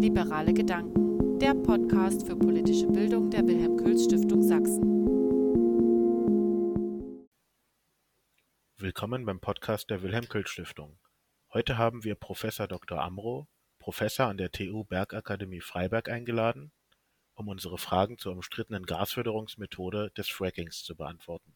Liberale Gedanken, der Podcast für politische Bildung der Wilhelm Kühls Stiftung Sachsen. Willkommen beim Podcast der Wilhelm Kühls Stiftung. Heute haben wir Professor Dr. Amro, Professor an der TU Bergakademie Freiberg eingeladen, um unsere Fragen zur umstrittenen Gasförderungsmethode des Frackings zu beantworten.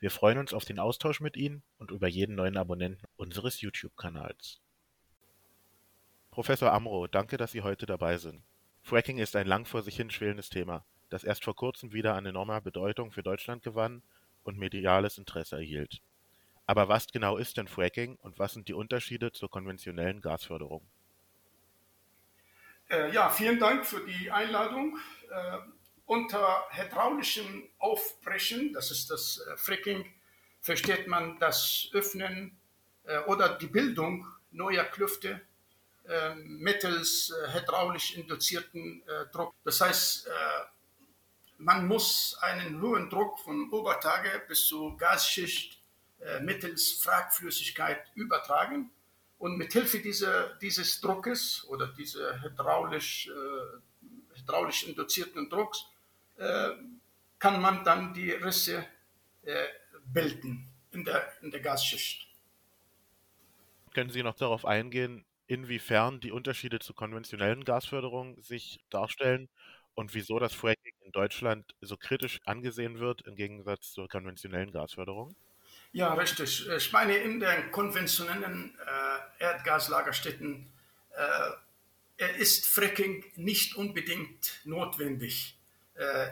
Wir freuen uns auf den Austausch mit Ihnen und über jeden neuen Abonnenten unseres YouTube-Kanals. Professor Amro, danke, dass Sie heute dabei sind. Fracking ist ein lang vor sich hin schwelendes Thema, das erst vor kurzem wieder an enormer Bedeutung für Deutschland gewann und mediales Interesse erhielt. Aber was genau ist denn Fracking und was sind die Unterschiede zur konventionellen Gasförderung? Äh, ja, vielen Dank für die Einladung. Äh, unter hydraulischem Aufbrechen, das ist das äh, Fracking, versteht man das Öffnen äh, oder die Bildung neuer Klüfte mittels äh, hydraulisch induzierten äh, Druck. Das heißt, man muss einen hohen Druck von Obertage bis zur Gasschicht mittels Fragflüssigkeit übertragen. Und mit Hilfe dieser, dieses Druckes oder dieser hydraulisch, äh, hydraulisch induzierten Drucks äh, kann man dann die Risse äh, bilden in der, in der Gasschicht. Können Sie noch darauf eingehen, inwiefern die Unterschiede zur konventionellen Gasförderung sich darstellen und wieso das Fracking in Deutschland so kritisch angesehen wird im Gegensatz zur konventionellen Gasförderung? Ja, richtig. Ich meine, in den konventionellen äh, Erdgaslagerstätten äh, ist Fracking nicht unbedingt notwendig. Äh,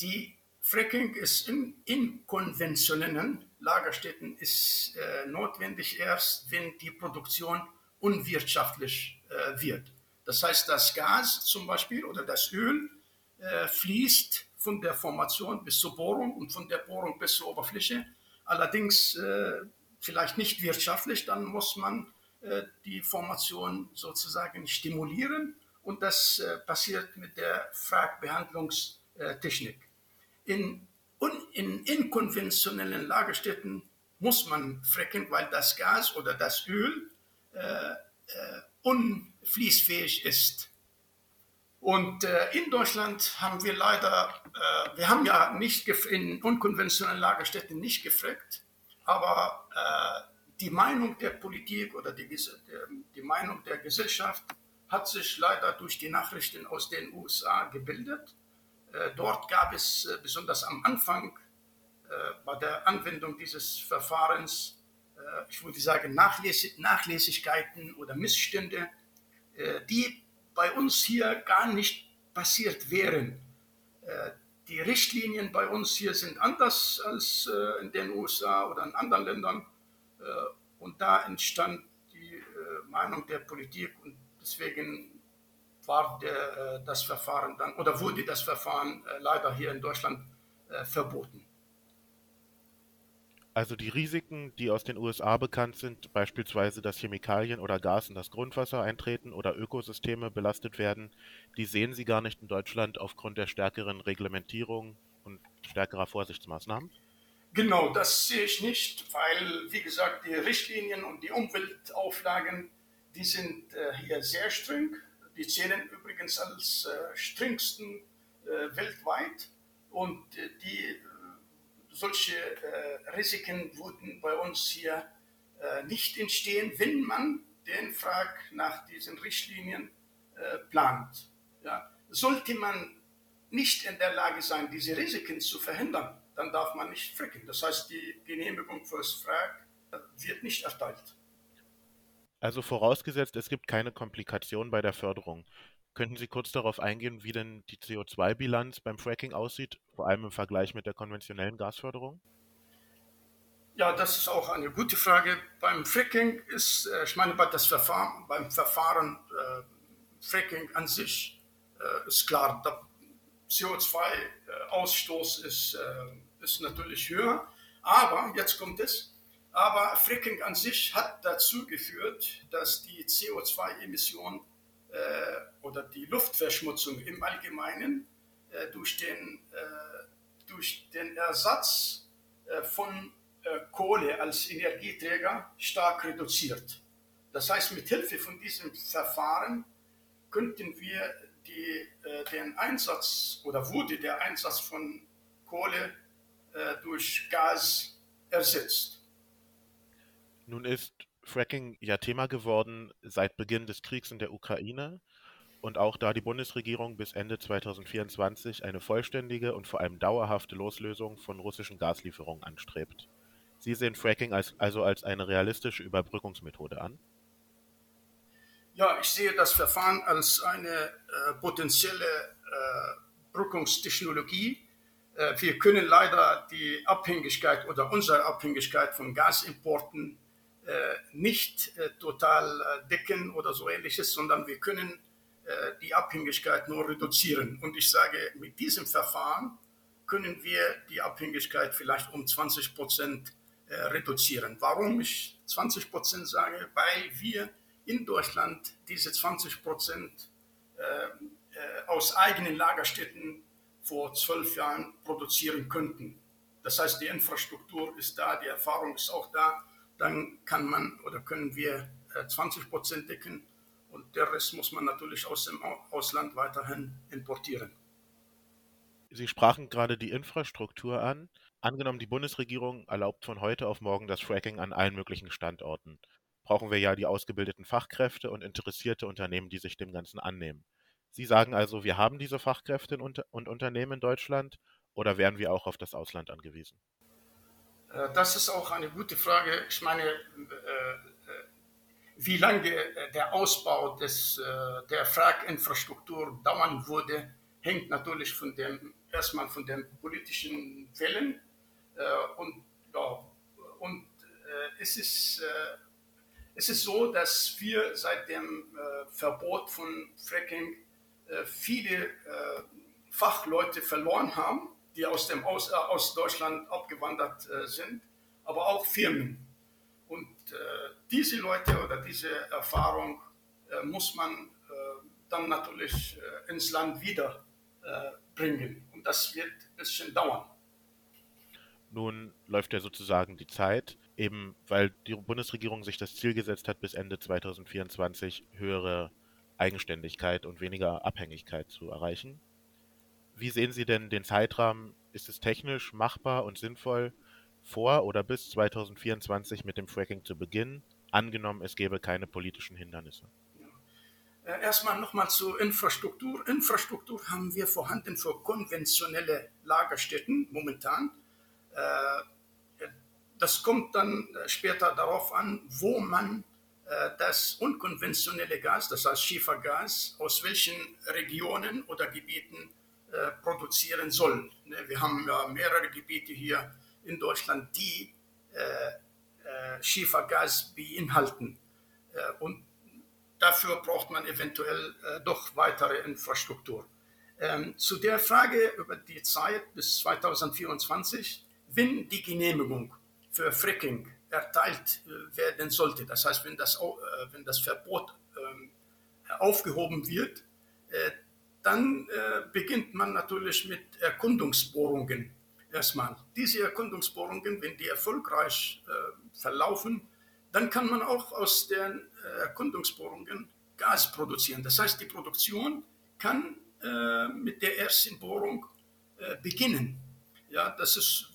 die Fracking ist in, in konventionellen Lagerstätten ist äh, notwendig erst, wenn die Produktion unwirtschaftlich äh, wird. Das heißt, das Gas zum Beispiel oder das Öl äh, fließt von der Formation bis zur Bohrung und von der Bohrung bis zur Oberfläche. Allerdings äh, vielleicht nicht wirtschaftlich, dann muss man äh, die Formation sozusagen stimulieren und das äh, passiert mit der Fragbehandlungstechnik. In, in inkonventionellen Lagerstätten muss man frecken, weil das Gas oder das Öl unfließfähig ist. Und äh, in Deutschland haben wir leider, äh, wir haben ja nicht in unkonventionellen Lagerstätten nicht gefreckt, aber äh, die Meinung der Politik oder die, die Meinung der Gesellschaft hat sich leider durch die Nachrichten aus den USA gebildet. Äh, dort gab es äh, besonders am Anfang äh, bei der Anwendung dieses Verfahrens äh, ich würde sagen, Nachlässigkeiten oder Missstände, äh, die bei uns hier gar nicht passiert wären. Äh, die Richtlinien bei uns hier sind anders als in den USA oder in anderen Ländern. Und da entstand die Meinung der Politik und deswegen war der, das Verfahren dann oder wurde das Verfahren leider hier in Deutschland verboten. Also die Risiken, die aus den USA bekannt sind, beispielsweise, dass Chemikalien oder Gas in das Grundwasser eintreten oder Ökosysteme belastet werden, die sehen Sie gar nicht in Deutschland aufgrund der stärkeren Reglementierung und stärkerer Vorsichtsmaßnahmen? Genau, das sehe ich nicht, weil, wie gesagt, die Richtlinien und die Umweltauflagen, die sind äh, hier sehr streng. Die zählen übrigens als äh, strengsten äh, weltweit und die solche äh, Risiken würden bei uns hier äh, nicht entstehen, wenn man den Frag nach diesen Richtlinien äh, plant. Ja. Sollte man nicht in der Lage sein, diese Risiken zu verhindern, dann darf man nicht fracken. Das heißt, die Genehmigung fürs Frag wird nicht erteilt. Also vorausgesetzt, es gibt keine Komplikation bei der Förderung. Könnten Sie kurz darauf eingehen, wie denn die CO2-Bilanz beim Fracking aussieht, vor allem im Vergleich mit der konventionellen Gasförderung? Ja, das ist auch eine gute Frage. Beim Fracking ist, äh, ich meine, das Verfahren, beim Verfahren äh, Fracking an sich äh, ist klar, der CO2-Ausstoß ist, äh, ist natürlich höher. Aber, jetzt kommt es, aber Fracking an sich hat dazu geführt, dass die CO2-Emissionen äh, oder die Luftverschmutzung im Allgemeinen äh, durch, den, äh, durch den Ersatz äh, von äh, Kohle als Energieträger stark reduziert. Das heißt, mit Hilfe von diesem Verfahren könnten wir die, äh, den Einsatz oder wurde der Einsatz von Kohle äh, durch Gas ersetzt. Nun ist Fracking ja Thema geworden seit Beginn des Kriegs in der Ukraine und auch da die Bundesregierung bis Ende 2024 eine vollständige und vor allem dauerhafte Loslösung von russischen Gaslieferungen anstrebt. Sie sehen Fracking als, also als eine realistische Überbrückungsmethode an? Ja, ich sehe das Verfahren als eine äh, potenzielle äh, Brückungstechnologie. Äh, wir können leider die Abhängigkeit oder unsere Abhängigkeit von Gasimporten nicht äh, total äh, decken oder so ähnliches, sondern wir können die Abhängigkeit nur reduzieren. Und ich sage, mit diesem Verfahren können wir die Abhängigkeit vielleicht um 20 Prozent reduzieren. Warum ich 20 Prozent sage? Weil wir in Deutschland diese 20 Prozent äh, äh, aus eigenen Lagerstätten vor zwölf Jahren produzieren könnten. Das heißt, die Infrastruktur ist da, die Erfahrung ist auch da. Dann kann man oder können wir 20 äh, Prozent decken und der Rest muss man natürlich aus dem Ausland weiterhin importieren. Sie sprachen gerade die Infrastruktur an. Angenommen, die Bundesregierung erlaubt von heute auf morgen das Fracking an allen möglichen Standorten brauchen wir ja die ausgebildeten Fachkräfte und interessierte Unternehmen, die sich dem Ganzen annehmen. Sie sagen also, wir haben diese Fachkräfte und Unternehmen in Deutschland oder wären wir auch auf das Ausland angewiesen? Äh, das ist auch eine gute Frage. Ich meine, äh, äh, wie lange der Ausbau des, der Fraginfrastruktur dauern würde, hängt natürlich von dem, erstmal von den politischen Wellen. Und, und es ist es ist so, dass wir seit dem Verbot von Fracking viele Fachleute verloren haben, die aus, dem aus, äh, aus Deutschland abgewandert äh, sind, aber auch Firmen. Und äh, diese Leute oder diese Erfahrung muss man dann natürlich ins Land wieder bringen. Und das wird ein bisschen dauern. Nun läuft ja sozusagen die Zeit eben weil die Bundesregierung sich das Ziel gesetzt hat, bis Ende 2024 höhere Eigenständigkeit und weniger Abhängigkeit zu erreichen. Wie sehen Sie denn den Zeitrahmen? Ist es technisch machbar und sinnvoll, vor oder bis 2024 mit dem Fracking zu beginnen, angenommen es gäbe keine politischen Hindernisse? Äh, erstmal nochmal zur Infrastruktur. Infrastruktur haben wir vorhanden für konventionelle Lagerstätten momentan. Äh, das kommt dann äh, später darauf an, wo man das unkonventionelle Gas, das heißt Schiefergas, aus welchen Regionen oder Gebieten produzieren soll. Ne, wir haben ja mehrere Gebiete hier in Deutschland, die Schiefergas beinhalten. Und dafür braucht man eventuell doch weitere Infrastruktur. Ähm, zu der Frage über die Zeit bis 2024, wenn die Genehmigung für Fracking erteilt äh, werden sollte. Das heißt, wenn das, äh, wenn das Verbot ähm, aufgehoben wird, äh, dann beginnt man natürlich mit Erkundungsbohrungen erstmal. Diese Erkundungsbohrungen, wenn die erfolgreich verlaufen, dann kann man auch aus den Erkundungsbohrungen Gas produzieren. Das heißt, die Produktion kann mit der ersten Bohrung beginnen. Ja, das ist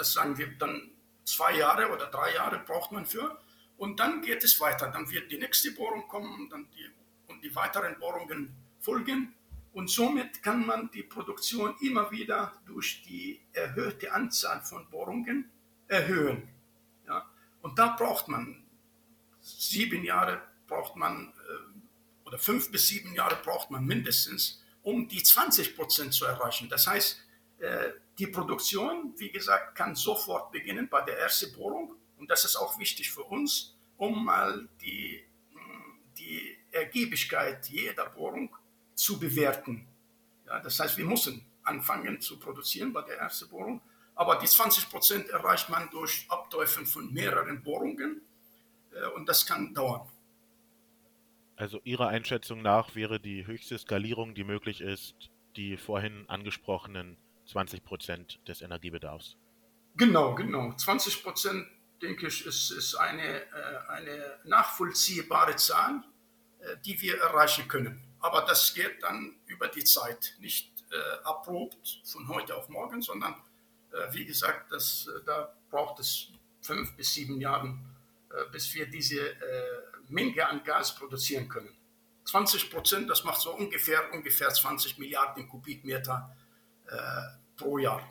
das sagen wir dann zwei Jahre oder drei Jahre braucht man für. Und dann geht es weiter. Dann wird die nächste Bohrung kommen dann die, und die weiteren Bohrungen folgen. Und somit kann man die Produktion immer wieder durch die erhöhte Anzahl von Bohrungen erhöhen. Ja? Und da braucht man sieben Jahre, braucht man, äh, oder fünf bis sieben Jahre braucht man mindestens, um die 20 Prozent zu erreichen. Das heißt, äh, die Produktion, wie gesagt, kann sofort beginnen bei der ersten Bohrung. Und das ist auch wichtig für uns, um mal die, die Ergiebigkeit jeder Bohrung zu bewerten. Ja, das heißt, wir müssen anfangen zu produzieren bei der ersten Bohrung. Aber die 20 Prozent erreicht man durch Abteufeln von mehreren Bohrungen. Äh, und das kann dauern. Also Ihrer Einschätzung nach wäre die höchste Skalierung, die möglich ist, die vorhin angesprochenen 20 Prozent des Energiebedarfs. Genau, genau. 20 Prozent denke ich, ist, ist eine, äh, eine nachvollziehbare Zahl, äh, die wir erreichen können. Aber das geht dann über die Zeit, nicht äh, abrupt von heute auf morgen, sondern äh, wie gesagt, das, äh, da braucht es fünf bis sieben Jahre, äh, bis wir diese Menge an Gas produzieren können. 20 Prozent, das macht so ungefähr, ungefähr 20 Milliarden Kubikmeter pro Jahr.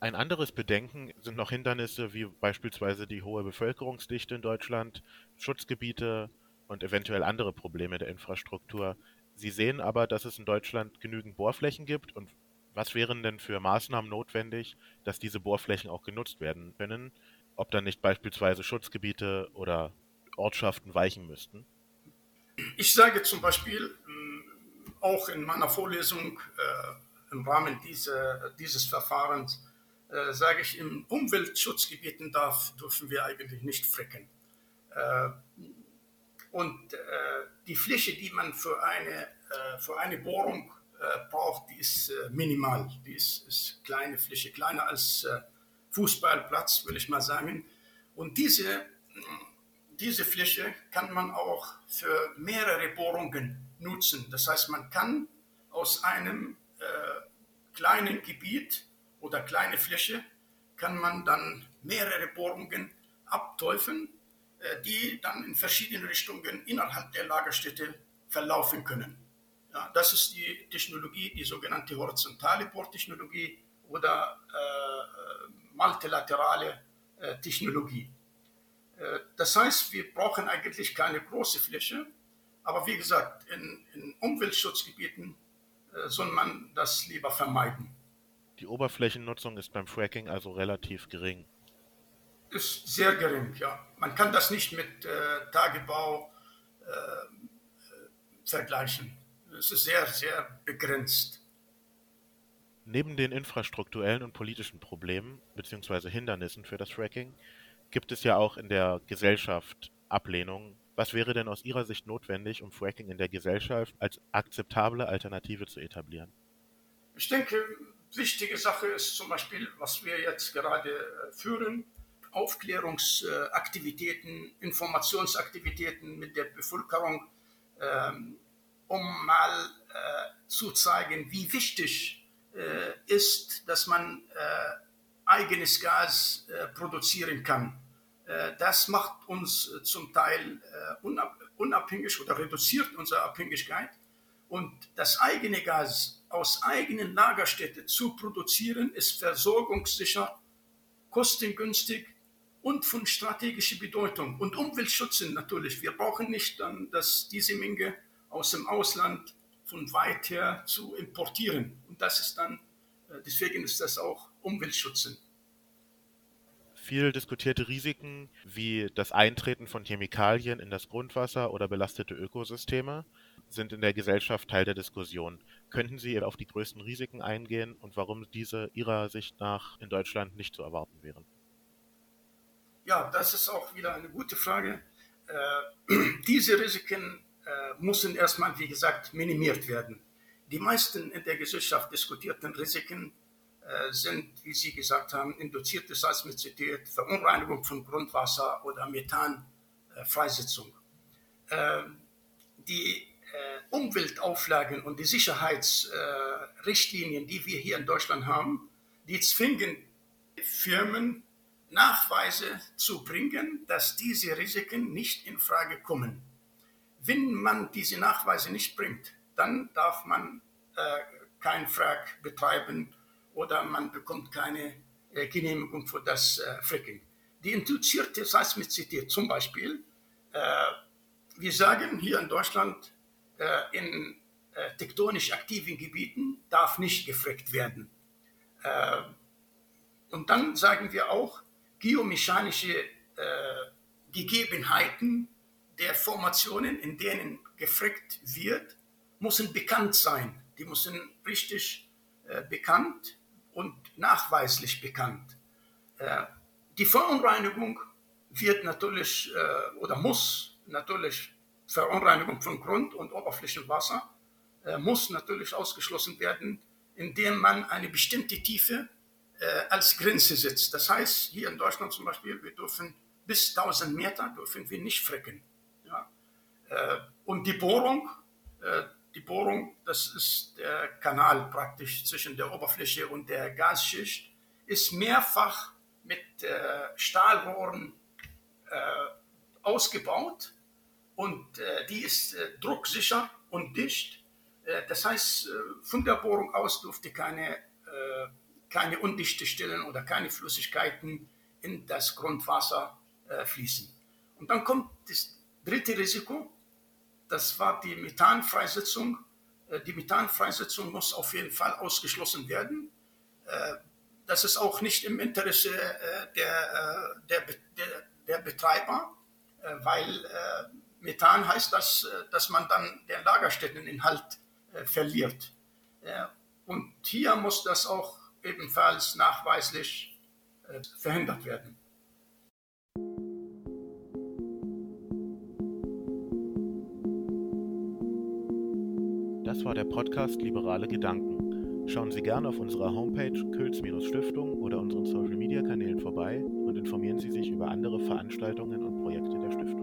Ein anderes Bedenken sind noch Hindernisse wie beispielsweise die hohe Bevölkerungsdichte in Deutschland, Schutzgebiete und eventuell andere Probleme der Infrastruktur. Sie sehen aber, dass es in Deutschland genügend Bohrflächen gibt und was wären denn für Maßnahmen notwendig, dass diese Bohrflächen auch genutzt werden können? Ob dann nicht beispielsweise Schutzgebiete oder Ortschaften weichen müssten? Ich sage zum Beispiel mm, auch in meiner Vorlesung äh, im Rahmen dieser, dieses Verfahrens, äh, sage ich, in Umweltschutzgebieten darf, dürfen wir eigentlich nicht fricken. Äh, und äh, die Fläche, die man für eine, äh, für eine Bohrung äh, braucht, die ist äh, minimal. Die ist, ist, kleine Fläche, kleiner als äh, Fußballplatz, würde ich mal sagen. Und diese, diese Fläche kann man auch für mehrere Bohrungen nutzen. Das heißt, man kann aus einem kleinen Gebiet oder kleine Fläche kann man dann mehrere Bohrungen abteufeln, die dann in verschiedene Richtungen innerhalb der Lagerstätte verlaufen können. Ja, das ist die Technologie, die sogenannte horizontale Bohrtechnologie oder äh, multilaterale äh, Technologie. Äh, das heißt, wir brauchen eigentlich keine große Fläche, aber wie gesagt, in, in Umweltschutzgebieten äh, soll man das lieber vermeiden. Die Oberflächennutzung ist beim Fracking also relativ gering. Ist sehr gering, ja. Man kann das nicht mit äh, Tagebau äh, vergleichen es ist sehr, sehr begrenzt. Neben den infrastrukturellen und politischen Problemen bzw. Hindernissen für das Fracking gibt es ja auch in der Gesellschaft Ablehnung. Was wäre denn aus Ihrer Sicht notwendig, um Fracking in der Gesellschaft als akzeptable Alternative zu etablieren? Ich denke, wichtige Sache ist zum Beispiel, was wir jetzt gerade äh, führen, Aufklärungsaktivitäten, Informationsaktivitäten mit der Bevölkerung ähm, um mal äh, zu zeigen, wie wichtig äh, ist, dass man äh, eigenes Gas produzieren kann. Das macht uns zum Teil unabhängig oder reduziert unsere Abhängigkeit. Und das eigene Gas aus eigenen Lagerstätten zu produzieren, ist versorgungssicher, kostengünstig und von strategischer Bedeutung und umweltschützend natürlich. Wir brauchen nicht dann, dass diese Menge aus dem Ausland von weit her zu importieren. Und das ist dann, äh, deswegen ist das auch umweltschützend. Viel diskutierte Risiken wie das Eintreten von Chemikalien in das Grundwasser oder belastete Ökosysteme sind in der Gesellschaft Teil der Diskussion. Könnten Sie auf die größten Risiken eingehen und warum diese Ihrer Sicht nach in Deutschland nicht zu erwarten wären? Ja, das ist auch wieder eine gute Frage. Äh, diese Risiken äh, müssen erstmal, wie gesagt, minimiert werden. Die meisten in der Gesellschaft diskutierten Risiken äh, sind, wie Sie gesagt haben, induzierte Seismizität, Verunreinigung von Grundwasser oder Methanfreisetzung. Die Umweltauflagen und die Sicherheitsrichtlinien, die wir hier in Deutschland haben, die zwingen Firmen Nachweise zu bringen, dass diese Risiken nicht in Frage kommen. Wenn man diese Nachweise nicht bringt, dann darf man äh, kein Frack betreiben oder man bekommt keine äh, Genehmigung für das äh, Fracking. Die induzierte Seismizität zum Beispiel, äh, wir sagen hier in Deutschland, äh, in äh, tektonisch aktiven Gebieten darf nicht gefrackt werden. Und dann sagen wir auch, geomechanische Gegebenheiten der Formationen, in denen gefrickt wird, müssen bekannt sein. Die müssen richtig äh, bekannt und nachweislich bekannt. Äh, die Verunreinigung wird natürlich äh, oder muss natürlich Verunreinigung von Grund- und Oberflächenwasser äh, muss natürlich ausgeschlossen werden, indem man eine bestimmte Tiefe als Grenze setzt. Das heißt, hier in Deutschland zum Beispiel, wir dürfen bis 1000 Meter dürfen wir nicht frecken. Ja. und die Bohrung, die Bohrung, das ist der Kanal praktisch zwischen der Oberfläche und der Gasschicht, ist mehrfach mit Stahlrohren ausgebaut und äh, die ist äh, drucksicher und dicht. Äh, das heißt, äh, von der Bohrung aus durfte keine, äh, keine undichte Stellen oder keine Flüssigkeiten in das Grundwasser äh, fließen. Und dann kommt das dritte Risiko, das war die Methanfreisetzung. die Methanfreisetzung muss auf jeden Fall ausgeschlossen werden. das ist auch nicht im Interesse der, der, der, der Betreiber, weil Methan heißt das, äh, dass man dann den Lagerstätteninhalt äh, verliert. Und hier muss das auch ebenfalls nachweislich äh, verhindert werden. Das war der Podcast Liberale Gedanken. Schauen Sie gerne auf unserer Homepage Külz-Stiftung oder unseren Social-Media-Kanälen vorbei und informieren Sie sich über andere Veranstaltungen und Projekte der Stiftung.